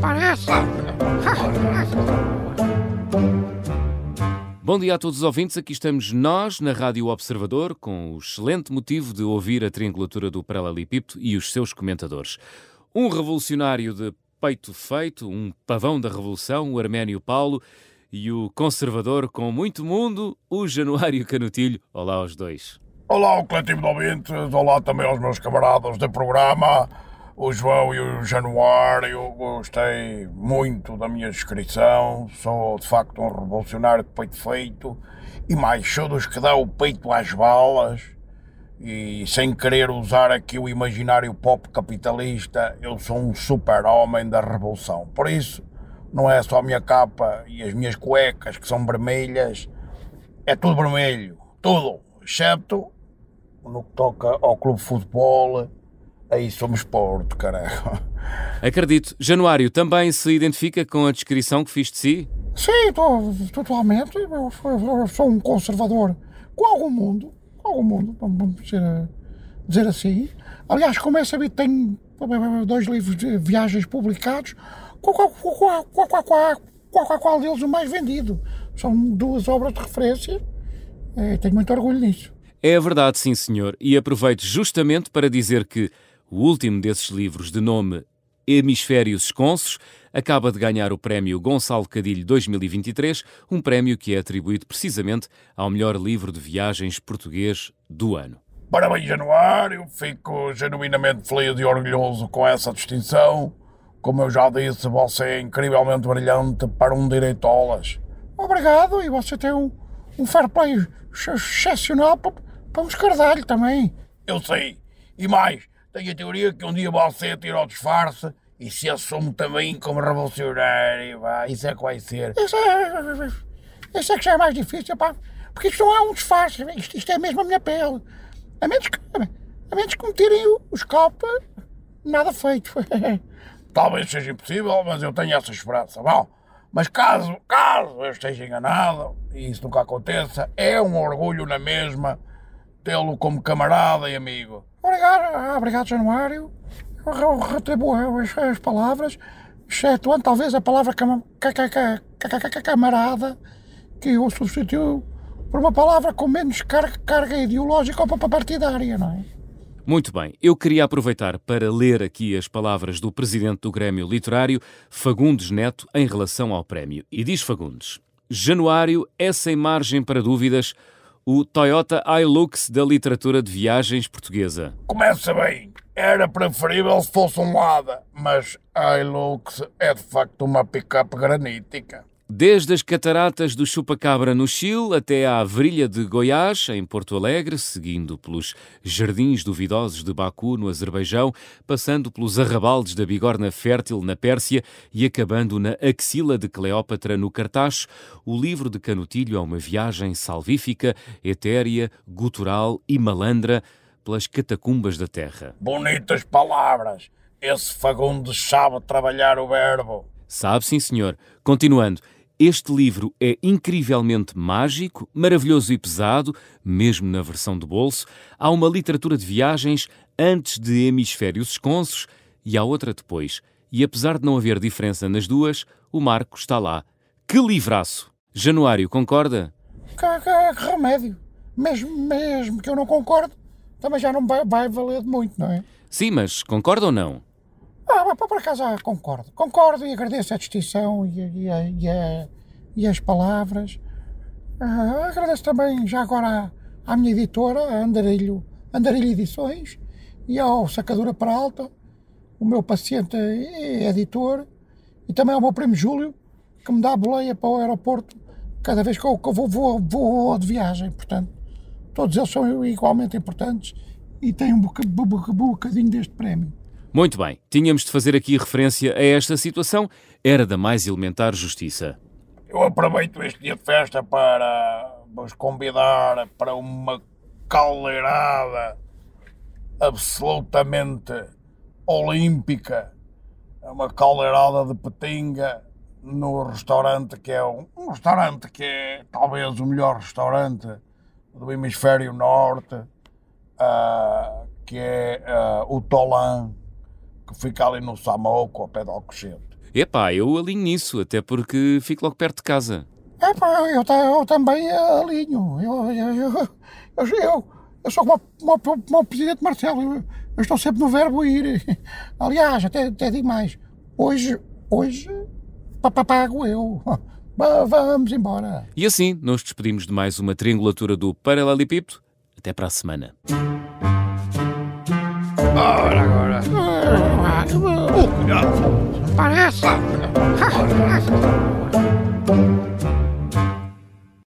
parece. Bom dia a todos os ouvintes, aqui estamos nós na Rádio Observador com o excelente motivo de ouvir a triangulatura do Paralelepípedo e os seus comentadores. Um revolucionário de peito feito, um pavão da revolução, o Arménio Paulo, e o conservador com muito mundo, o Januário Canutilho. Olá aos dois. Olá ao coletivo de ouvintes, olá também aos meus camaradas do programa, o João e o Januário. Gostei muito da minha descrição, sou de facto um revolucionário de peito feito e mais sou dos que dá o peito às balas. E sem querer usar aqui o imaginário pop capitalista, eu sou um super-homem da revolução. Por isso, não é só a minha capa e as minhas cuecas que são vermelhas, é tudo vermelho, tudo, exceto no que toca ao clube de futebol, Aí somos Porto, caralho. Acredito. Januário também se identifica com a descrição que fiz de si? Sim, tô, totalmente. Eu, eu, eu sou um conservador com algum mundo, com algum mundo, vamos dizer, dizer assim. Aliás, como é sabido, tenho eh, dois livros de viagens publicados, qual deles o mais vendido. São duas obras de referência eh, tenho muito orgulho nisso. É verdade, sim, senhor. E aproveito justamente para dizer que o último desses livros, de nome Hemisférios Esconsos, acaba de ganhar o prémio Gonçalo Cadilho 2023, um prémio que é atribuído precisamente ao melhor livro de viagens português do ano. Parabéns, Januário, fico genuinamente feliz e orgulhoso com essa distinção. Como eu já disse, você é incrivelmente brilhante para um direitolas. Obrigado, e você tem um, um fair play excepcional para, para um escardalho também. Eu sei. E mais, tenho a teoria que um dia você tira o disfarce e se assume também como revolucionário. Pá. Isso é que vai ser. Isso é, isso é que já é mais difícil, pá. Porque isto não é um disfarce, isto, isto é mesmo a minha pele. A menos que, a menos que me tirem o, o scalp, nada feito. Talvez seja impossível, mas eu tenho essa esperança. Bom, mas caso, caso eu esteja enganado, e isso nunca aconteça, é um orgulho na mesma tê-lo como camarada e amigo. Obrigado, obrigado Januário. Eu retribuo as, as palavras, excetuando talvez a palavra cam, camarada, que eu substituo por uma palavra com menos carga, carga ideológica ou partidária, não é? Muito bem, eu queria aproveitar para ler aqui as palavras do presidente do Grêmio Literário, Fagundes Neto, em relação ao prémio. E diz Fagundes: Januário é sem margem para dúvidas o Toyota Hilux da literatura de viagens portuguesa. Começa bem. Era preferível se fosse um Lada, mas Hilux é de facto uma picape granítica. Desde as cataratas do Chupacabra no Chile até à Avrilha de Goiás, em Porto Alegre, seguindo pelos jardins duvidosos de Baku, no Azerbaijão, passando pelos arrabaldes da Bigorna Fértil, na Pérsia, e acabando na Axila de Cleópatra, no Cartacho, o livro de Canutilho é uma viagem salvífica, etérea, gutural e malandra pelas catacumbas da terra. Bonitas palavras! Esse Fagundes sabe trabalhar o verbo. Sabe, sim, senhor. Continuando. Este livro é incrivelmente mágico, maravilhoso e pesado, mesmo na versão de bolso. Há uma literatura de viagens antes de Hemisférios Esconsos e há outra depois. E apesar de não haver diferença nas duas, o Marco está lá. Que livraço! Januário, concorda? Que, que, que remédio! Mesmo, mesmo que eu não concorde, também já não vai, vai valer muito, não é? Sim, mas concorda ou não? Ah, por acaso ah, concordo. Concordo e agradeço a distinção e, e, e, e as palavras. Ah, agradeço também já agora à, à minha editora, a Andarilho, Andarilho Edições, e ao Sacadura Peralta, o meu paciente e editor, e também ao meu primo Júlio, que me dá a boleia para o aeroporto cada vez que eu, que eu vou, vou, vou, de viagem. Portanto, todos eles são igualmente importantes e têm um bocadinho deste prémio. Muito bem, tínhamos de fazer aqui referência a esta situação, era da mais elementar justiça. Eu aproveito este dia de festa para vos convidar para uma caldeirada absolutamente olímpica, uma caldeirada de petinga no restaurante que é um, um restaurante que é talvez o melhor restaurante do hemisfério norte, uh, que é uh, o Tolan que fica ali no Samoco, ao pé de Alcochete. Epá, eu alinho nisso, até porque fico logo perto de casa. É pá, eu, eu também alinho. Eu, eu, eu, eu, sou como, como, como o presidente Marcelo, eu, eu, estou sempre no verbo ir. Aliás, até, até digo mais. Hoje, hoje, pago eu. Vamos embora. E assim, nos despedimos de mais uma triangulatura do Paralelepípedo. Até para a semana. バランス